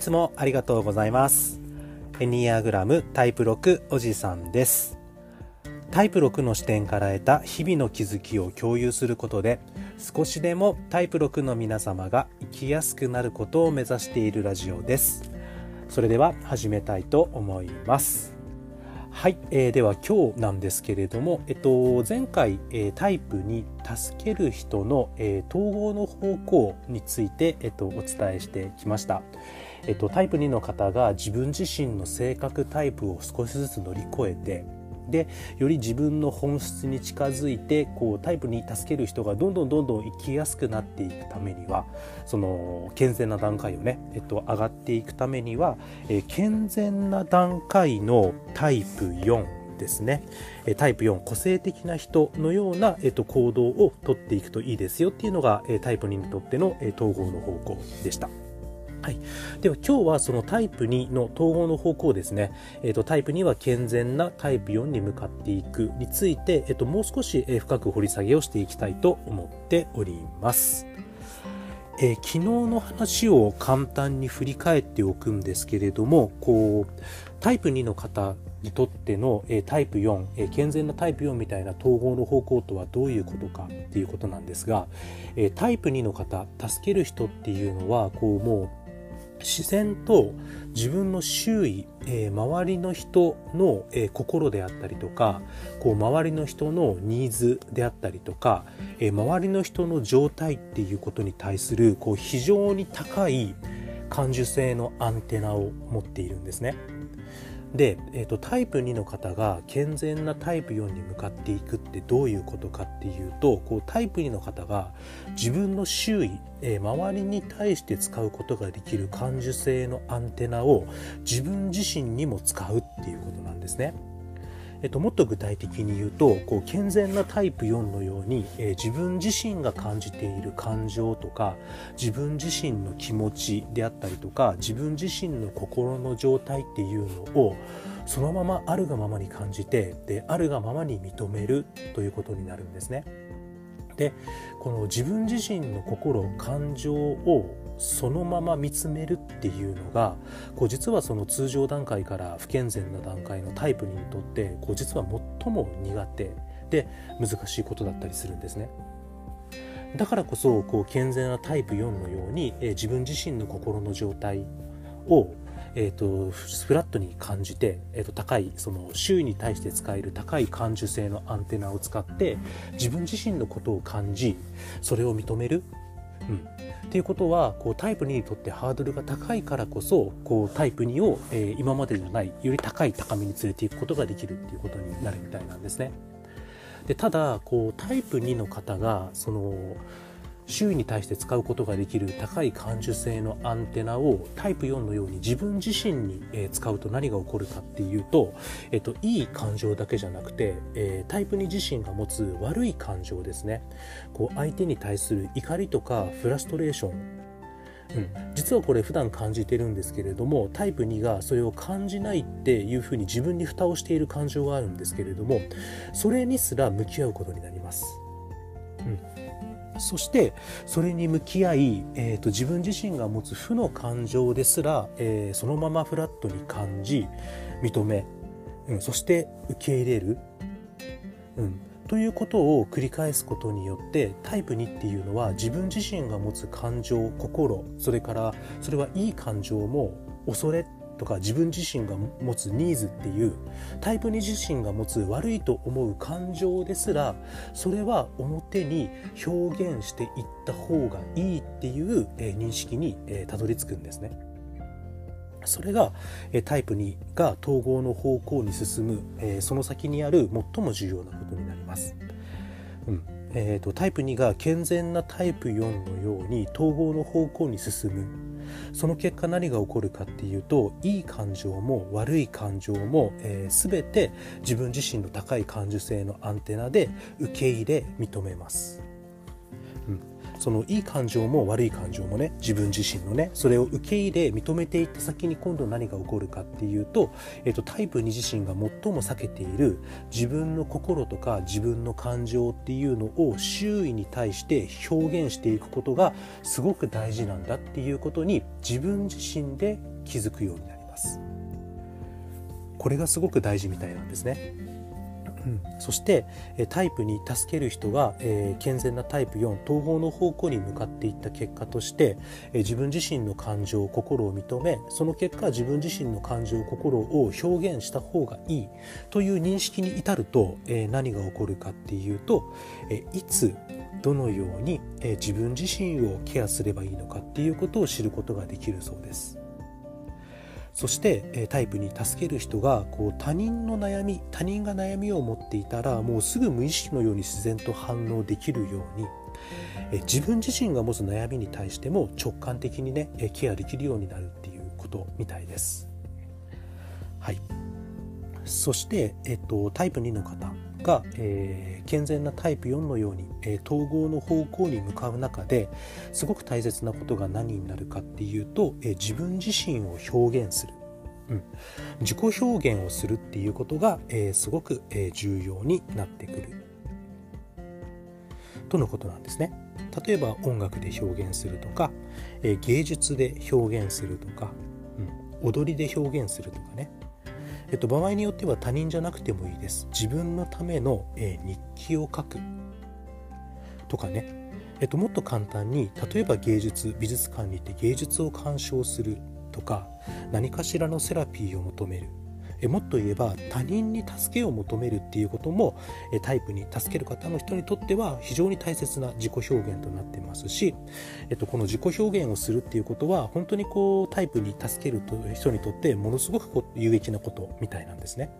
いつもありがとうございます。エニアグラムタイプ6おじさんです。タイプ6の視点から得た日々の気づきを共有することで少しでもタイプ6の皆様が生きやすくなることを目指しているラジオです。それでは始めたいと思います。はい、えー、では今日なんですけれども、えっと、前回、えー、タイプに助ける人の、えー、統合の方向について、えっと、お伝えしてきました。えっと、タイプ2の方が自分自身の性格タイプを少しずつ乗り越えてでより自分の本質に近づいてこうタイプに助ける人がどんどんどんどん生きやすくなっていくためにはその健全な段階をね、えっと、上がっていくためには、え、健全な段階のタイプ4ですねタイプ4個性的な人のような、えっと、行動をとっていくといいですよっていうのがタイプ2にとっての統合の方向でした。はい、では今日はそのタイプ2の統合の方向ですね、えーと、タイプ2は健全なタイプ4に向かっていくについて、えーと、もう少し深く掘り下げをしていきたいと思っております。えー、昨日の話を簡単に振り返っておくんですけれどもこうタイプ2の方にとっての、えー、タイプ4、えー、健全なタイプ4みたいな統合の方向とはどういうことかっていうことなんですが、え、タイプ2の方助ける人っていうのはこうもう自然と自分の周囲、えー、周りの人の、えー、心であったりとかこう周りの人のニーズであったりとか、えー、周りの人の状態っていうことに対するこう非常に高い感受性のアンテナを持っているんですね。で、えーと、タイプ2の方が健全なタイプ4に向かっていくってどういうことかっていうとこうタイプ2の方が自分の周囲、えー、周りに対して使うことができる感受性のアンテナを自分自身にも使うっていうことなんですね。えっと、もっと具体的に言うとこう健全なタイプ4のように、えー、自分自身が感じている感情とか自分自身の気持ちであったりとか自分自身の心の状態っていうのをそのままあるがままに感じてであるがままに認めるということになるんですね。でこの自分自身の心感情をそのまま見つめるっていうのがこう実はその通常段階から不健全な段階のタイプにとってこう実は最も苦手で難しいことだったりするんですね。だからこそこう健全なタイプ4のように、えー、自分自身の心の状態を、えーと、フラットに感じて、えーと高いその周囲に対して使える高い感受性のアンテナを使って自分自身のことを感じそれを認めるうん、っていうことはこうタイプ2にとってハードルが高いからこそこうタイプ2を、え、今までじゃないより高い高みに連れていくことができるっていうことになるみたいなんですね。でただこうタイプ2の方がその周囲に対して使うことができる高い感受性のアンテナをタイプ4のように自分自身に使うと何が起こるかっていうと、えっと、いい感情だけじゃなくて、えー、タイプ2自身が持つ悪い感情ですね。こう相手に対する怒りとかフラストレーション。うん、実はこれ普段感じてるんですけれどもタイプ2がそれを感じないっていうふうに自分に蓋をしている感情があるんですけれどもそれにすら向き合うことになります。うん。そしてそれに向き合い、えーと、自分自身が持つ負の感情ですら、えー、そのままフラットに感じ認め、うん、そして受け入れる、うん、ということを繰り返すことによってタイプ2っていうのは自分自身が持つ感情心それからそれはいい感情も恐れとか自分自身が持つニーズっていうタイプ2自身が持つ悪いと思う感情ですらそれは表に表現していった方がいいっていう認識にたどり着くんですね。それがタイプ2が統合の方向に進むその先にある最も重要なことになります。うんえーと、タイプ2が健全なタイプ4のように統合の方向に進むその結果何が起こるかっていうといい感情も悪い感情も、えー、全て自分自身の高い感受性のアンテナで受け入れ認めます。そのいい感情も悪い感情もね自分自身のねそれを受け入れ認めていった先に今度何が起こるかっていうと、えーと、タイプ2自身が最も避けている自分の心とか自分の感情っていうのを周囲に対して表現していくことがすごく大事なんだっていうことに自分自身で気づくようになります。これがすごく大事みたいなんですね。うん、そしてタイプに助ける人が、えー、健全なタイプ4統合の方向に向かっていった結果として、えー、自分自身の感情心を認めその結果自分自身の感情心を表現した方がいいという認識に至ると、えー、何が起こるかっていうと、えいつどのように、え自分自身をケアすればいいのかっていうことを知ることができるそうです。そしてタイプに助ける人がこう他人の悩み他人が悩みを持っていたらもうすぐ無意識のように自然と反応できるように自分自身が持つ悩みに対しても直感的にねケアできるようになるっていうことみたいです。はい、そして、えっと、タイプ2の方が、えー、健全なタイプ4のように、えー、統合の方向に向かう中ですごく大切なことが何になるかっていうと、えー、自分自身を表現する、うん、自己表現をするっていうことが、えすごく、え重要になってくる。とのことなんですね。例えば音楽で表現するとか、え芸術で表現するとか、うん、踊りで表現するとかね。えっと、場合によっては他人じゃなくてもいいです。自分のための、えー、日記を書くとかね、えっと、もっと簡単に例えば芸術美術館に行って芸術を鑑賞するとか何かしらのセラピーを求めるえもっと言えば他人に助けを求めるっていうこともえタイプに助ける方の人にとっては非常に大切な自己表現となってますし、えっと、この自己表現をするっていうことは本当にこうタイプに助ける人にとってものすごく有益なことみたいなんですね。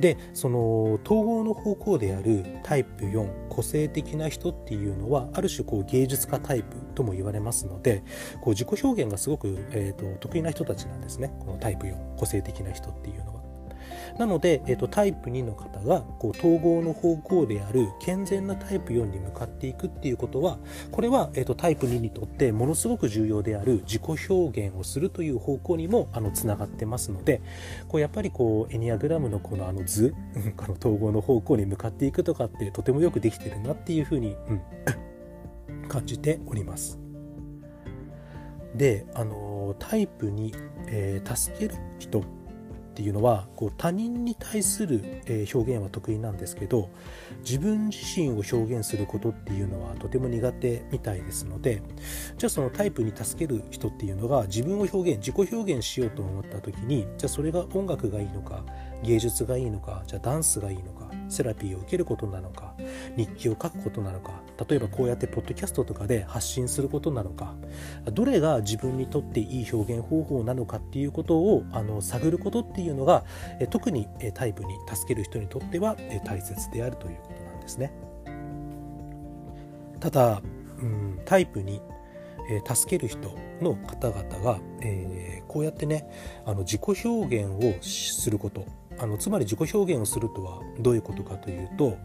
でその統合の方向であるタイプ4個性的な人っていうのはある種こう芸術家タイプとも言われますのでこう自己表現がすごく、えーと、得意な人たちなんですねこのタイプ4個性的な人っていうのは。なので、えーと、タイプ2の方がこう統合の方向である健全なタイプ4に向かっていくっていうことはこれは、えーと、タイプ2にとってものすごく重要である自己表現をするという方向にもあのつながってますのでこうやっぱりこうエニアグラムのこのあの図 この統合の方向に向かっていくとかってとてもよくできてるなっていうふうに、うん、感じております。であのタイプに、えー、助ける人っていうのはこう他人に対する、え表現は得意なんですけど自分自身を表現することっていうのはとても苦手みたいですのでじゃあそのタイプに助ける人っていうのが自分を表現自己表現しようと思った時にじゃあそれが音楽がいいのか芸術がいいのかじゃあダンスがいいのかセラピーを受けることなのか日記を書くことなのか例えばこうやってポッドキャストとかで発信することなのかどれが自分にとっていい表現方法なのかっていうことをあの探ることっていうのが特にタイプに助ける人にとっては大切であるということなんですね。ただ、うん、タイプに助ける人の方々が、えー、こうやってねあの自己表現をすることあのつまり自己表現をするとはどういうことかというと、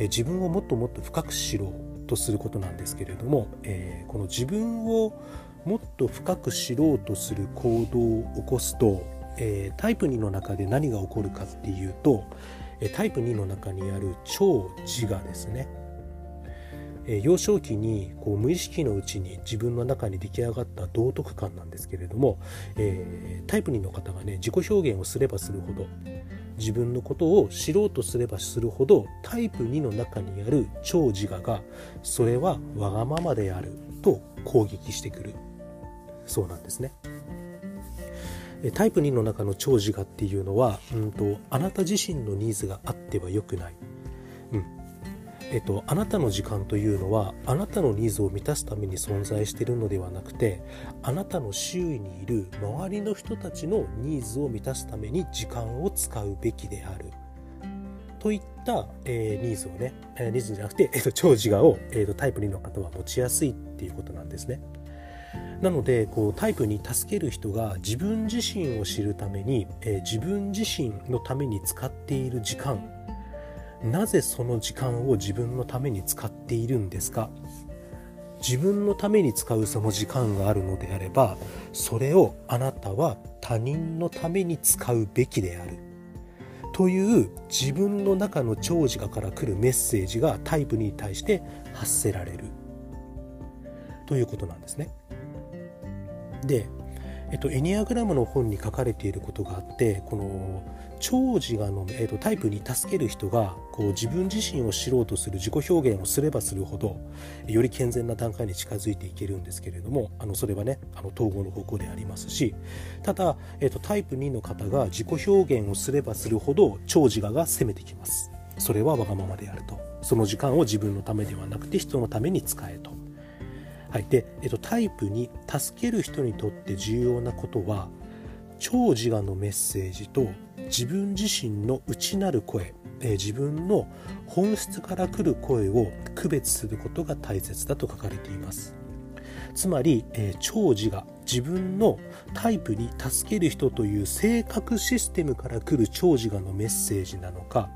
え自分をもっともっと深く知ろうとすることなんですけれども、え、この自分をもっと深く知ろうとする行動を起こすと、え、タイプ2の中で何が起こるかっていうとタイプ2の中にある超自我ですね。え幼少期にこう無意識のうちに自分の中に出来上がった道徳感なんですけれども、えー、タイプ2の方がね自己表現をすればするほど自分のことを知ろうとすればするほどタイプ2の中にある超自我がそれはわがままであると攻撃してくるそうなんですね。タイプ2の中の超自我っていうのは、うんと、あなた自身のニーズがあっては良くない、えっと、あなたの時間というのはあなたのニーズを満たすために存在しているのではなくてあなたの周囲にいる周りの人たちのニーズを満たすために時間を使うべきであるといった、えー、ニーズをね、えー、ニーズじゃなくて、えーと、長自我を、えーと、タイプ2の方は持ちやすいっていうことなんですね。なのでこうタイプに助ける人が自分自身を知るために、えー、自分自身のために使っている時間なぜその時間を自分のために使っているんですか？自分のために使うその時間があるのであればそれをあなたは他人のために使うべきである。という自分の中の長寿から来るメッセージがタイプに対して発せられる。ということなんですね。で、えっと、エニアグラムの本に書かれていることがあってこの長寿がの、えっと、タイプに助ける人がこう自分自身を知ろうとする自己表現をすればするほどより健全な段階に近づいていけるんですけれどもあのそれはねあの統合の方向でありますしただ、えっと、タイプ2の方が自己表現をすればするほど長寿がが攻めてきます。それはわがままであると。その時間を自分のためではなくて人のために使えと。はい。でえっと、タイプに助ける人にとって重要なことは超自我のメッセージと自分自身の内なる声、え、自分の本質から来る声を区別することが大切だと書かれています。つまり、えー、超自我自分のタイプに助ける人という性格システムから来る超自我のメッセージなのか。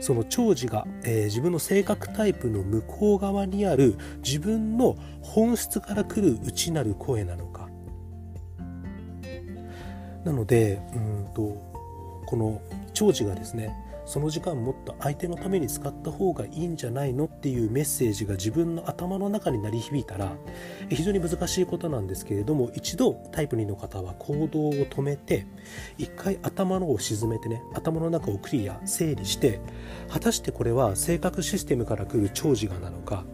その長寿が、えー、自分の性格タイプの向こう側にある自分の本質から来る内なる声なのか。なのでうんとこの長寿がですねその時間もっと相手のために使った方がいいんじゃないのっていうメッセージが自分の頭の中に鳴り響いたら非常に難しいことなんですけれども一度タイプ2の方は行動を止めて一回頭のを沈めてね頭の中をクリア整理して果たしてこれは性格システムから来る長寿がなのか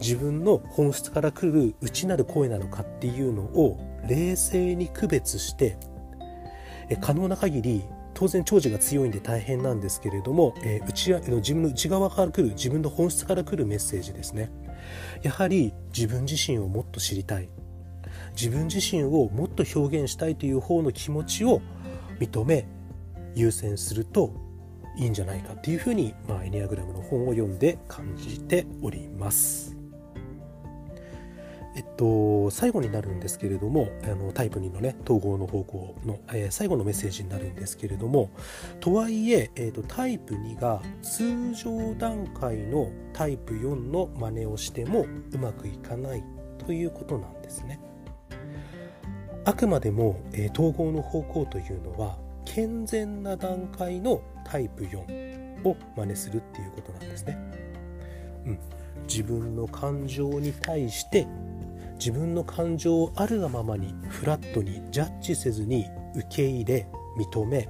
自分の本質から来る内なる声なのかっていうのを冷静に区別して可能な限り当然長寿が強いんで大変なんですけれども、えー、内自分の内側から来る自分の本質から来るメッセージですねやはり自分自身をもっと知りたい自分自身をもっと表現したいという方の気持ちを認め優先するといいんじゃないかっていうふうに、まあ、エニアグラムの本を読んで感じております。えっと、最後になるんですけれどもあのタイプ2のね統合の方向の、えー、最後のメッセージになるんですけれどもとはいええーと、タイプ2が通常段階のタイプ4の真似をしてもうまくいかないということなんですね。あくまでも、えー、統合の方向というのは健全な段階のタイプ4を真似するっていうことなんですね。うん、自分の感情に対して自分の感情をあるがままにフラットにジャッジせずに受け入れ認め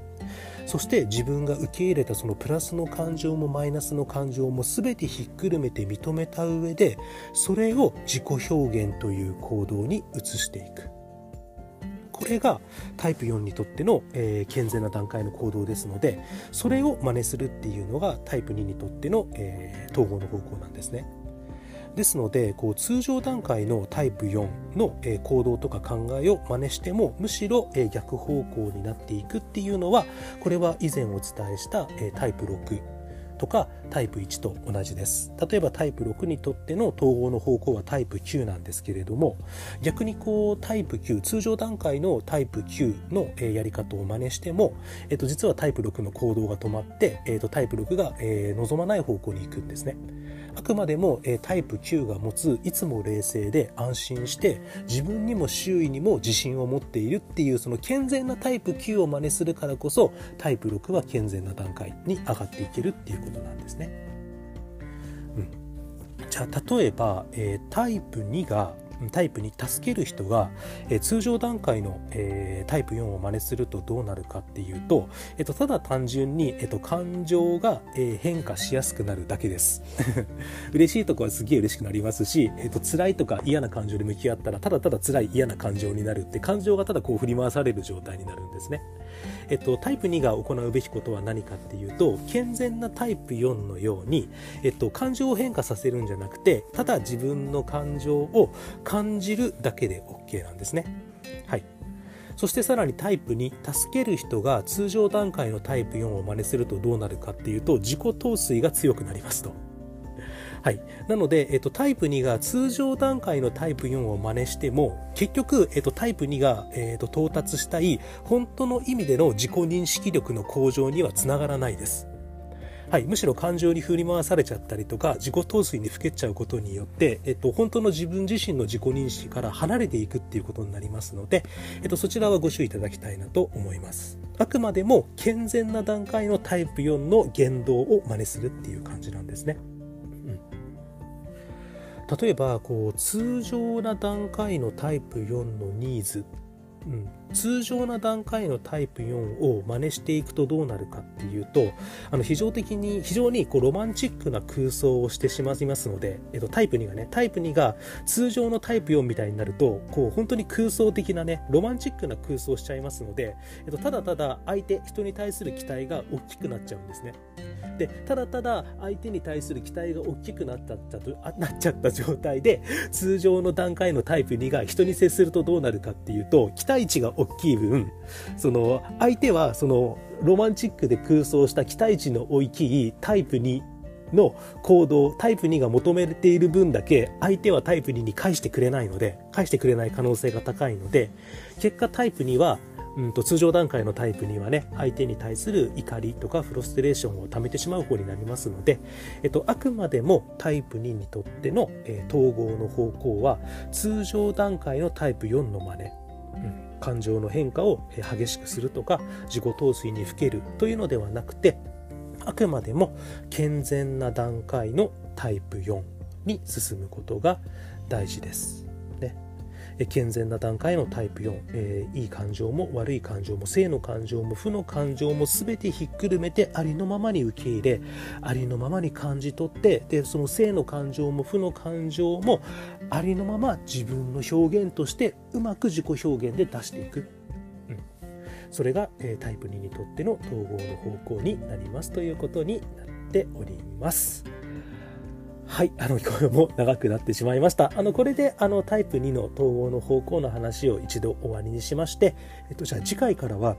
そして自分が受け入れたそのプラスの感情もマイナスの感情も全てひっくるめて認めた上でそれを自己表現という行動に移していくこれがタイプ4にとっての、えー、健全な段階の行動ですのでそれを真似するっていうのがタイプ2にとっての、えー、統合の方向なんですね。ですのでこう通常段階のタイプ4の、行動とか考えを真似してもむしろ、逆方向になっていくっていうのはこれは以前お伝えした、タイプ6とかタイプ1と同じです。例えばタイプ6にとっての統合の方向はタイプ9なんですけれども逆にこうタイプ9通常段階のタイプ9の、やり方を真似しても、えー、と実はタイプ6の行動が止まって、えー、とタイプ6が、え望まない方向に行くんですね。あくまでも、えタイプ9が持ついつも冷静で安心して自分にも周囲にも自信を持っているっていうその健全なタイプ9を真似するからこそタイプ6は健全な段階に上がっていけるっていうことなんですね。うん、じゃあ例えば、えー、タイプ2がタイプに助ける人が、えー、通常段階の、えー、タイプ4を真似するとどうなるかっていうと、えーと、ただ単純に、えーと、感情が、え、変化しやすくなるだけです 嬉しいとこはすげえ嬉しくなりますし、えー、と辛いとか嫌な感情で向き合ったらただただ辛い嫌な感情になるって感情がただこう振り回される状態になるんですね。えっと、タイプ2が行うべきことは何かっていうと健全なタイプ4のように、えっと、感情を変化させるんじゃなくてただ自分の感情を感じるだけで OK なんですね。はいそしてさらにタイプ2助ける人が通常段階のタイプ4を真似するとどうなるかっていうと自己陶酔が強くなりますと。はい。なので、えっと、タイプ2が通常段階のタイプ4を真似しても、結局、えっと、タイプ2が、えっと、到達したい、本当の意味での自己認識力の向上にはつながらないです。はい、むしろ感情に振り回されちゃったりとか自己陶酔にふけちゃうことによって、えっと、本当の自分自身の自己認識から離れていくっていうことになりますので、えっと、そちらはご注意いただきたいなと思いますあくまでも健全な段階のタイプ4の言動を真似するっていう感じなんですね、例えばこう通常な段階のタイプ4のニーズ。うん、通常な段階のタイプ4を真似していくとどうなるかっていうとあの非常的に非常にこうロマンチックな空想をしてしまいますので、えっと、タイプ2がねタイプ2が通常のタイプ4みたいになるとこう本当に空想的なねロマンチックな空想をしちゃいますので、えっと、ただただ相手人に対する期待が大きくなっちゃうんですね。でただただ相手に対する期待が大きくなったとあなっちゃった状態で通常の段階のタイプ2が人に接するとどうなるかっていうと期待値が大きい分その相手はそのロマンチックで空想した期待値の大きいタイプ2の行動タイプ2が求めている分だけ相手はタイプ2に返してくれないので返してくれない可能性が高いので結果タイプ2はうんと通常段階のタイプにはね相手に対する怒りとかフロストレーションを溜めてしまう方になりますので、えっと、あくまでもタイプ2にとっての、えー、統合の方向は通常段階のタイプ4の真似、うん、感情の変化を激しくするとか自己陶酔にふけるというのではなくてあくまでも健全な段階のタイプ4に進むことが大事です。健全な段階のタイプ4、えー、いい感情も悪い感情も正の感情も負の感情も全てひっくるめてありのままに受け入れありのままに感じ取ってでその正の感情も負の感情もありのまま自分の表現としてうまく自己表現で出していく。うん、それが、えー、タイプ2にとっての統合の方向になりますということになっております。はい、あの、今日も長くなってしまいました。あの、これで、あの、タイプ2の統合の方向の話を一度終わりにしまして、えっと、じゃあ次回からは、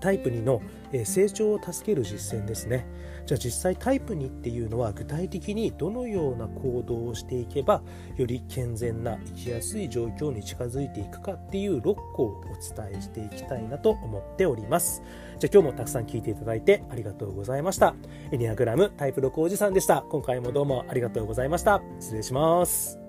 タイプ2の成長を助ける実践ですね。じゃあ実際タイプ2っていうのは具体的にどのような行動をしていけばより健全な生きやすい状況に近づいていくかっていう6個をお伝えしていきたいなと思っております。じゃあ今日もたくさん聞いていただいてありがとうございました。エニアグラムタイプ6おじさんでした。今回もどうもありがとうございました。失礼します。